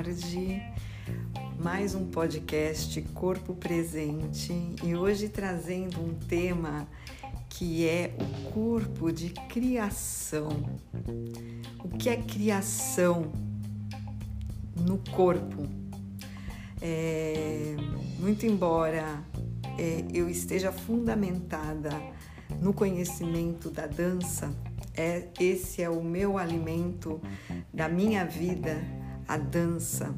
tarde. Mais um podcast Corpo Presente e hoje trazendo um tema que é o corpo de criação. O que é criação no corpo? É, muito embora é, eu esteja fundamentada no conhecimento da dança, é, esse é o meu alimento da minha vida, a dança,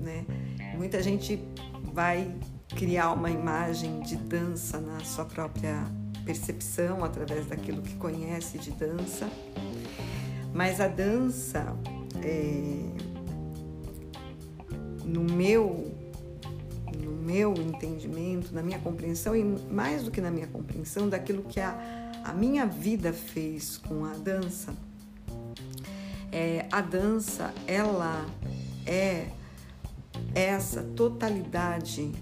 né? Muita gente vai criar uma imagem de dança na sua própria percepção através daquilo que conhece de dança, mas a dança, é, no meu no meu entendimento, na minha compreensão e mais do que na minha compreensão daquilo que a a minha vida fez com a dança, é, a dança ela é essa totalidade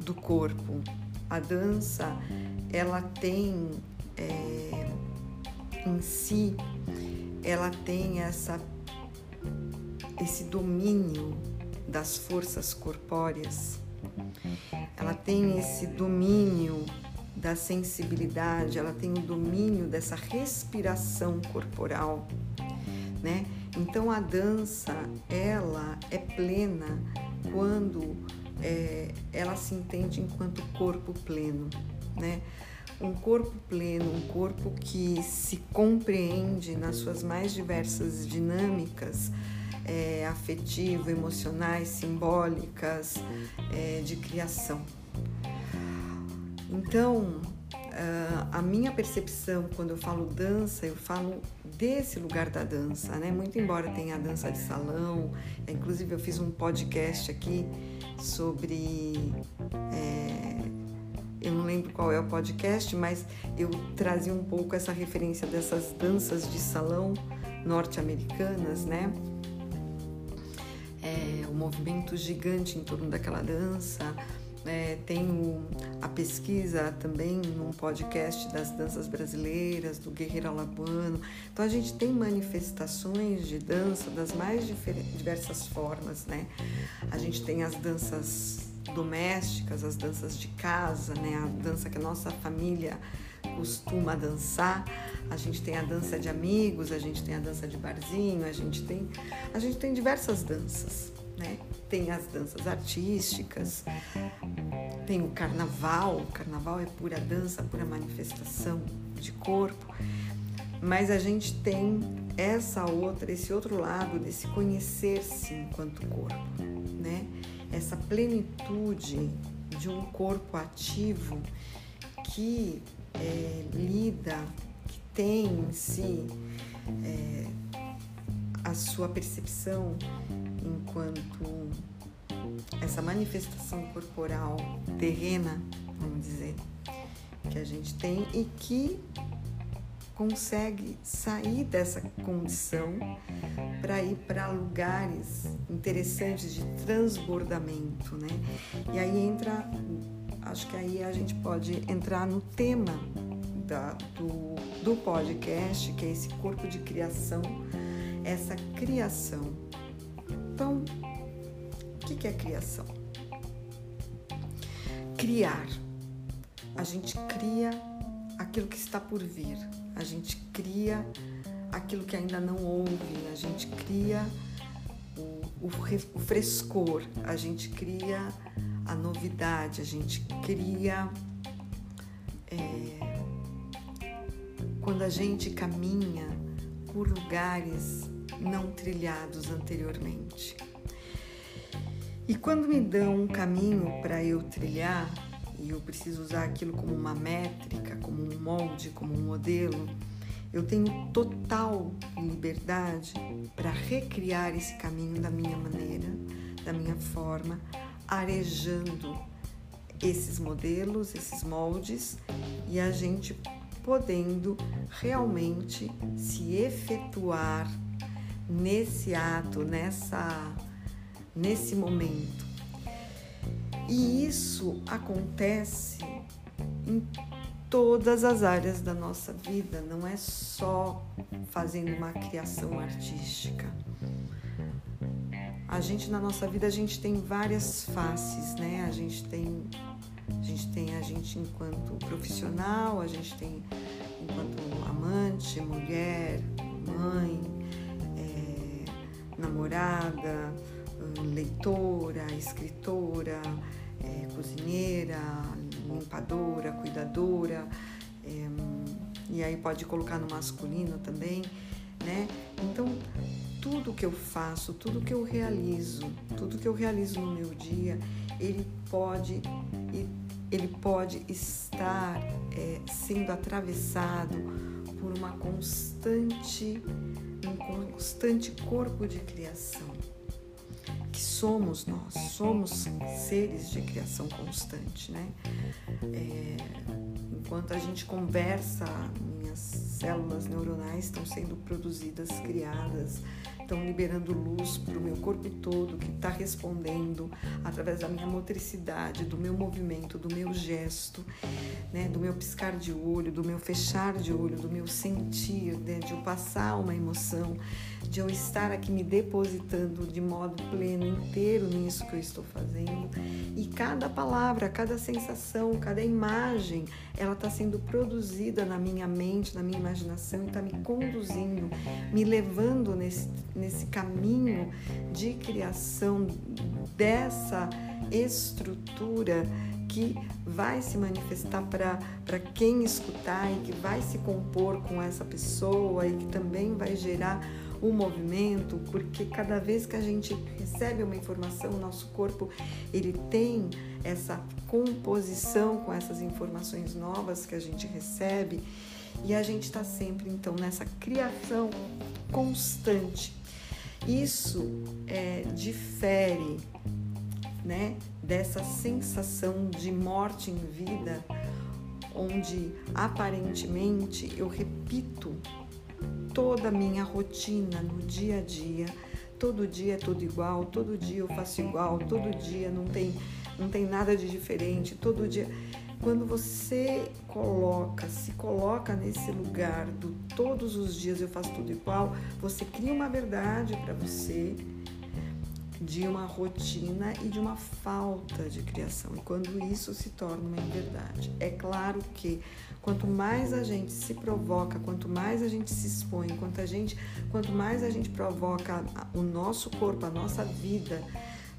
do corpo. A dança ela tem é, em si, ela tem essa esse domínio das forças corpóreas. Ela tem esse domínio da sensibilidade, ela tem o domínio dessa respiração corporal, né? Então a dança ela é plena quando é, ela se entende enquanto corpo pleno, né? Um corpo pleno, um corpo que se compreende nas suas mais diversas dinâmicas é, afetivo, emocionais, simbólicas, é, de criação. Então, ah, a minha percepção quando eu falo dança, eu falo desse lugar da dança, né? Muito embora tenha a dança de salão, inclusive eu fiz um podcast aqui sobre. É, eu não lembro qual é o podcast, mas eu trazia um pouco essa referência dessas danças de salão norte-americanas, né? É, o movimento gigante em torno daquela dança, é, tem a pesquisa também num podcast das danças brasileiras, do Guerreiro Alabuano. Então a gente tem manifestações de dança das mais diversas formas, né? A gente tem as danças domésticas, as danças de casa, né? A dança que a nossa família costuma dançar. A gente tem a dança de amigos, a gente tem a dança de barzinho, a gente tem a gente tem diversas danças né? Tem as danças artísticas, tem o carnaval, o carnaval é pura dança, pura manifestação de corpo, mas a gente tem essa outra, esse outro lado desse conhecer-se enquanto corpo, né? Essa plenitude de um corpo ativo que é, lida, que tem em si é, a sua percepção enquanto essa manifestação corporal terrena, vamos dizer, que a gente tem e que consegue sair dessa condição para ir para lugares interessantes de transbordamento, né? E aí entra, acho que aí a gente pode entrar no tema da, do, do podcast, que é esse corpo de criação, essa criação então, o que é criação? Criar. A gente cria aquilo que está por vir. A gente cria aquilo que ainda não houve. A gente cria o, o, o frescor. A gente cria a novidade. A gente cria. É, quando a gente caminha por lugares não trilhados anteriormente. E quando me dão um caminho para eu trilhar, e eu preciso usar aquilo como uma métrica, como um molde, como um modelo, eu tenho total liberdade para recriar esse caminho da minha maneira, da minha forma, arejando esses modelos, esses moldes e a gente podendo realmente se efetuar nesse ato, nessa, nesse momento. E isso acontece em todas as áreas da nossa vida, não é só fazendo uma criação artística. A gente na nossa vida a gente tem várias faces, né? A gente tem a gente tem a gente enquanto profissional, a gente tem enquanto amante, mulher, mãe, é, namorada, leitora, escritora, é, cozinheira, limpadora, cuidadora, é, e aí pode colocar no masculino também, né? Então, tudo que eu faço, tudo que eu realizo, tudo que eu realizo no meu dia, ele pode ele pode estar é, sendo atravessado por uma constante um constante corpo de criação que somos nós, somos seres de criação constante, né? É, enquanto a gente conversa, minhas células neuronais estão sendo produzidas, criadas, estão liberando luz para o meu corpo todo, que está respondendo através da minha motricidade, do meu movimento, do meu gesto, né, do meu piscar de olho, do meu fechar de olho, do meu sentir, né, de eu passar uma emoção, de eu estar aqui me depositando de modo pleno, inteiro nisso que eu estou fazendo. E cada palavra, cada sensação, cada imagem, ela está sendo produzida na minha mente, na minha imaginação e está me conduzindo, me levando nesse nesse caminho de criação dessa estrutura que vai se manifestar para quem escutar e que vai se compor com essa pessoa e que também vai gerar um movimento, porque cada vez que a gente recebe uma informação, o nosso corpo ele tem essa composição com essas informações novas que a gente recebe. E a gente está sempre então nessa criação constante isso é, difere né, dessa sensação de morte em vida, onde aparentemente eu repito toda a minha rotina no dia a dia. Todo dia é tudo igual, todo dia eu faço igual, todo dia não tem, não tem nada de diferente, todo dia quando você coloca, se coloca nesse lugar do todos os dias eu faço tudo igual, você cria uma verdade para você de uma rotina e de uma falta de criação. E quando isso se torna uma verdade, é claro que quanto mais a gente se provoca, quanto mais a gente se expõe, quanto a gente, quanto mais a gente provoca o nosso corpo, a nossa vida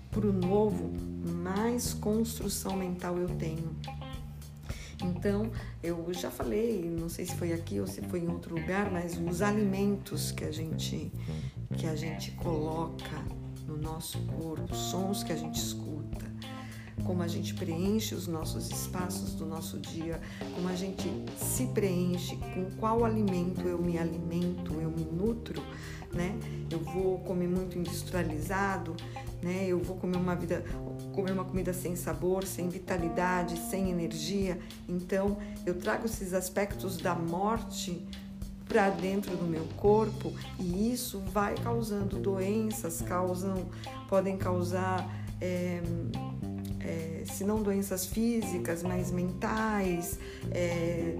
para o novo, mais construção mental eu tenho então, eu já falei, não sei se foi aqui ou se foi em outro lugar, mas os alimentos que a gente que a gente coloca no nosso corpo, sons que a gente escuta, como a gente preenche os nossos espaços do nosso dia, como a gente se preenche, com qual alimento eu me alimento, eu me nutro, né? Eu vou comer muito industrializado, né? Eu vou comer uma vida, comer uma comida sem sabor, sem vitalidade, sem energia. Então, eu trago esses aspectos da morte para dentro do meu corpo e isso vai causando doenças, causam, podem causar, é, é, se não doenças físicas, mas mentais, é,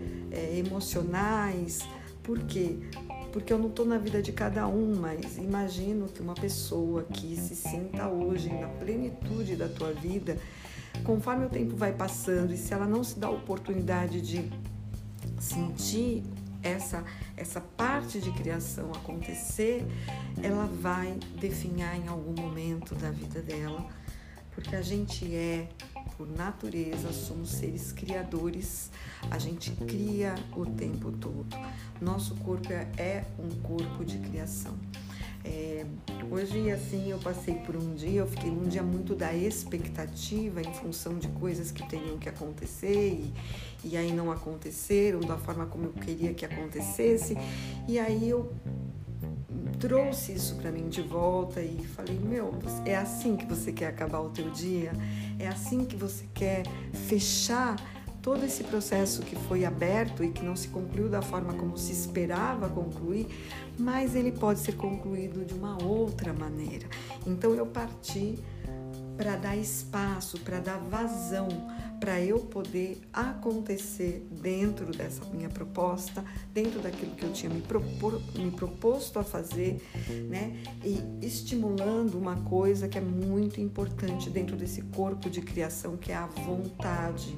emocionais. Por quê? Porque eu não estou na vida de cada um, mas imagino que uma pessoa que se sinta hoje na plenitude da tua vida, conforme o tempo vai passando e se ela não se dá a oportunidade de sentir essa essa parte de criação acontecer, ela vai definhar em algum momento da vida dela, porque a gente é por natureza, somos seres criadores, a gente cria o tempo todo. Nosso corpo é, é um corpo de criação. É, hoje, assim, eu passei por um dia, eu fiquei num dia muito da expectativa em função de coisas que teriam que acontecer e, e aí não aconteceram da forma como eu queria que acontecesse. E aí eu trouxe isso para mim de volta e falei: Meu, é assim que você quer acabar o teu dia? É assim que você quer fechar todo esse processo que foi aberto e que não se concluiu da forma como se esperava concluir, mas ele pode ser concluído de uma outra maneira. Então eu parti para dar espaço, para dar vazão para eu poder acontecer dentro dessa minha proposta, dentro daquilo que eu tinha me, propor, me proposto a fazer, né? E estimulando uma coisa que é muito importante dentro desse corpo de criação, que é a vontade.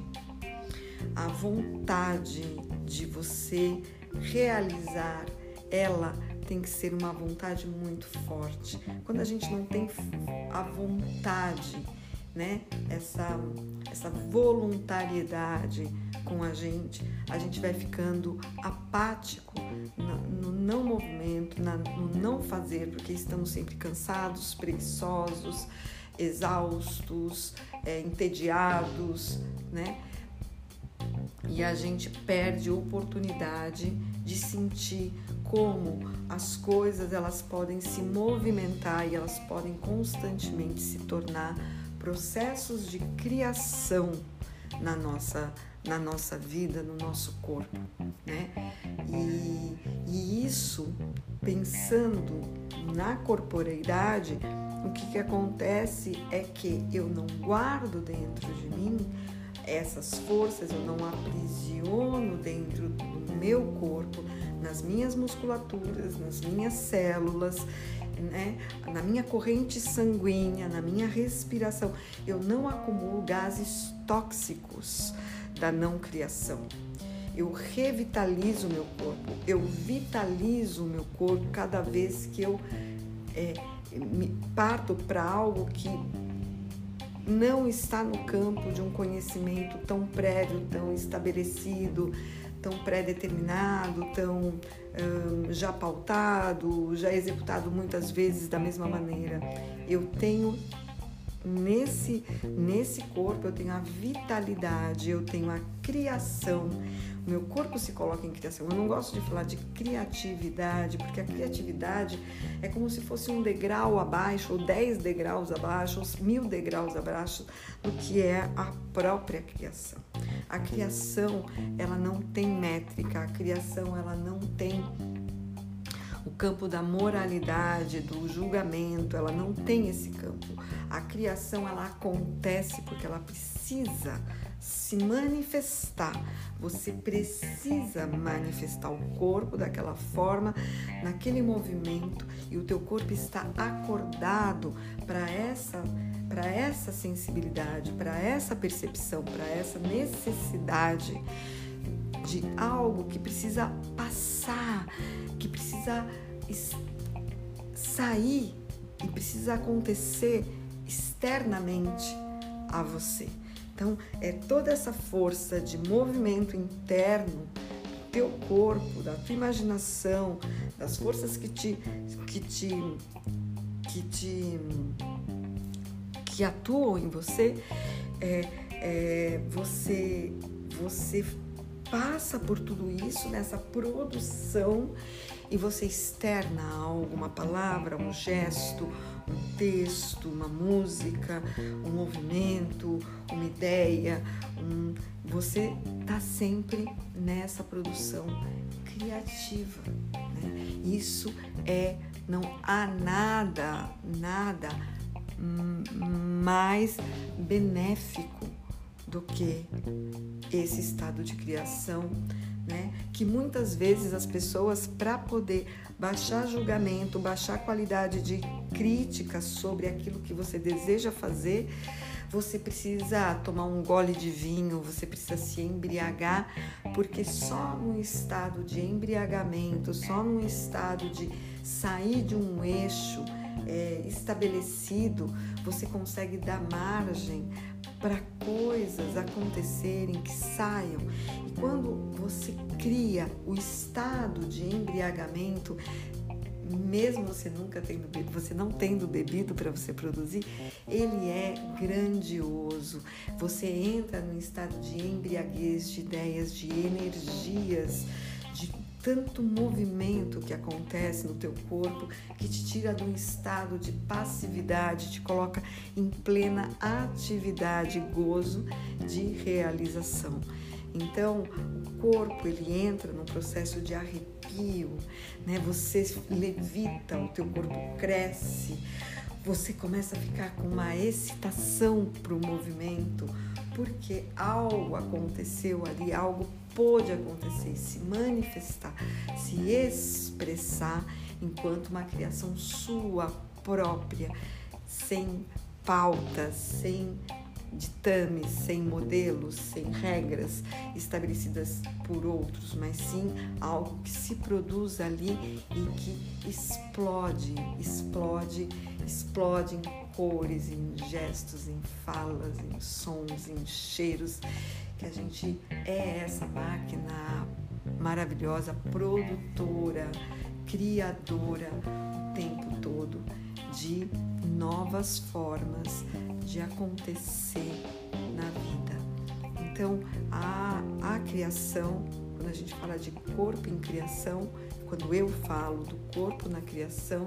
A vontade de você realizar ela tem que ser uma vontade muito forte. Quando a gente não tem a vontade, né? Essa, essa voluntariedade com a gente, a gente vai ficando apático no não movimento, no não fazer, porque estamos sempre cansados, preguiçosos, exaustos, é, entediados, né? E a gente perde a oportunidade de sentir como as coisas elas podem se movimentar e elas podem constantemente se tornar processos de criação na nossa, na nossa vida, no nosso corpo, né? E, e isso, pensando na corporeidade, o que, que acontece é que eu não guardo dentro de mim essas forças, eu não aprisiono dentro do meu corpo, nas minhas musculaturas, nas minhas células, né? na minha corrente sanguínea, na minha respiração. Eu não acumulo gases tóxicos da não criação. Eu revitalizo o meu corpo, eu vitalizo o meu corpo cada vez que eu é, me parto para algo que não está no campo de um conhecimento tão prévio, tão estabelecido, tão pré-determinado, tão um, já pautado, já executado muitas vezes da mesma maneira. Eu tenho nesse nesse corpo eu tenho a vitalidade, eu tenho a criação. O meu corpo se coloca em criação. Eu não gosto de falar de criatividade, porque a criatividade é como se fosse um degrau abaixo, ou dez degraus abaixo, ou mil degraus abaixo do que é a própria criação. A criação, ela não tem métrica, a criação, ela não tem campo da moralidade, do julgamento, ela não tem esse campo. A criação ela acontece porque ela precisa se manifestar. Você precisa manifestar o corpo daquela forma, naquele movimento, e o teu corpo está acordado para essa para essa sensibilidade, para essa percepção, para essa necessidade de algo que precisa passar, que precisa sair e precisa acontecer externamente a você. Então, é toda essa força de movimento interno do teu corpo, da tua imaginação, das forças que te que te que te que atuam em você, é, é, você você passa por tudo isso nessa produção e você externa algo, uma palavra, um gesto, um texto, uma música, um movimento, uma ideia. Um... Você está sempre nessa produção criativa. Né? Isso é, não há nada, nada mais benéfico do que esse estado de criação né? Que muitas vezes as pessoas, para poder baixar julgamento, baixar qualidade de crítica sobre aquilo que você deseja fazer, você precisa tomar um gole de vinho, você precisa se embriagar, porque só no estado de embriagamento, só no estado de sair de um eixo é, estabelecido, você consegue dar margem para coisas acontecerem que saiam. Quando você cria o estado de embriagamento, mesmo você nunca tendo bebido, você não tendo bebido para você produzir, ele é grandioso. Você entra num estado de embriaguez, de ideias, de energias, de tanto movimento que acontece no teu corpo que te tira de um estado de passividade, te coloca em plena atividade, gozo de realização. Então, o corpo ele entra num processo de arrepio, né? Você levita, o teu corpo cresce, você começa a ficar com uma excitação para o movimento, porque algo aconteceu ali, algo pôde acontecer, se manifestar, se expressar enquanto uma criação sua própria, sem pautas, sem ditames, sem modelos, sem regras estabelecidas por outros, mas sim algo que se produz ali e que explode, explode, explode em cores, em gestos, em falas, em sons, em cheiros, que a gente é essa máquina maravilhosa, produtora, criadora o tempo todo de novas formas de acontecer na vida. Então, a, a criação, quando a gente fala de corpo em criação, quando eu falo do corpo na criação,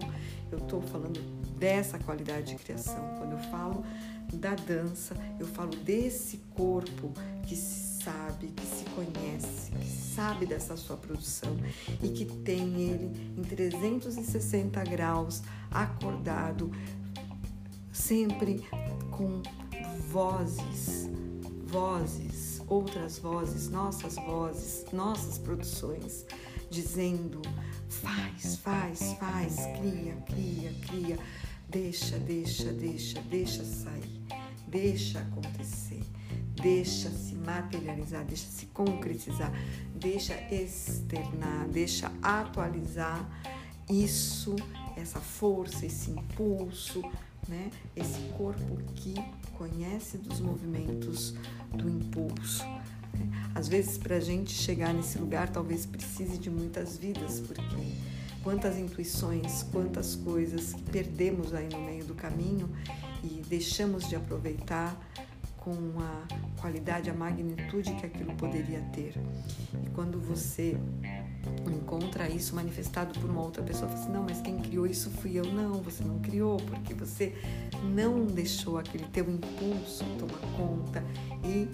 eu estou falando dessa qualidade de criação. Quando eu falo da dança, eu falo desse corpo que se sabe, que se conhece, que sabe dessa sua produção e que tem ele em 360 graus acordado, sempre com vozes, vozes, outras vozes, nossas vozes, nossas produções, dizendo: faz, faz, faz, cria, cria, cria, deixa, deixa, deixa, deixa sair, deixa acontecer, deixa se materializar, deixa se concretizar, deixa externar, deixa atualizar isso, essa força, esse impulso, né? Esse corpo que conhece dos movimentos do impulso. Né? Às vezes, para a gente chegar nesse lugar, talvez precise de muitas vidas, porque quantas intuições, quantas coisas que perdemos aí no meio do caminho e deixamos de aproveitar com a qualidade, a magnitude que aquilo poderia ter. E quando você encontra isso manifestado por uma outra pessoa, fala assim, não, mas quem criou isso fui eu. Não, você não criou, porque você não deixou aquele teu impulso tomar conta e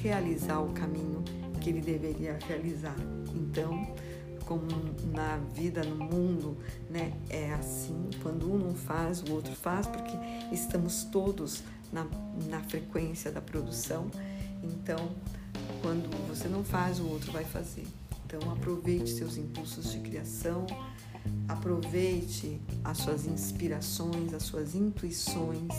realizar o caminho que ele deveria realizar. Então, como na vida, no mundo, né, é assim, quando um não faz, o outro faz, porque estamos todos na, na frequência da produção. Então, quando você não faz, o outro vai fazer. Então, aproveite seus impulsos de criação, aproveite as suas inspirações, as suas intuições,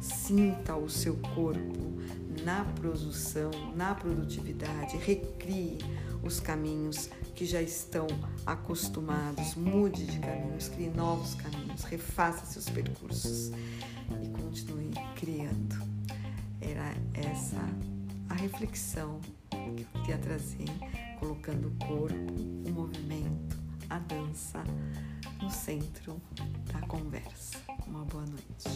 sinta o seu corpo na produção, na produtividade, recrie os caminhos que já estão acostumados, mude de caminhos, crie novos caminhos, refaça seus percursos e continue criando. Era essa a reflexão que eu queria trazer, colocando o corpo, o movimento, a dança no centro da conversa. Uma boa noite.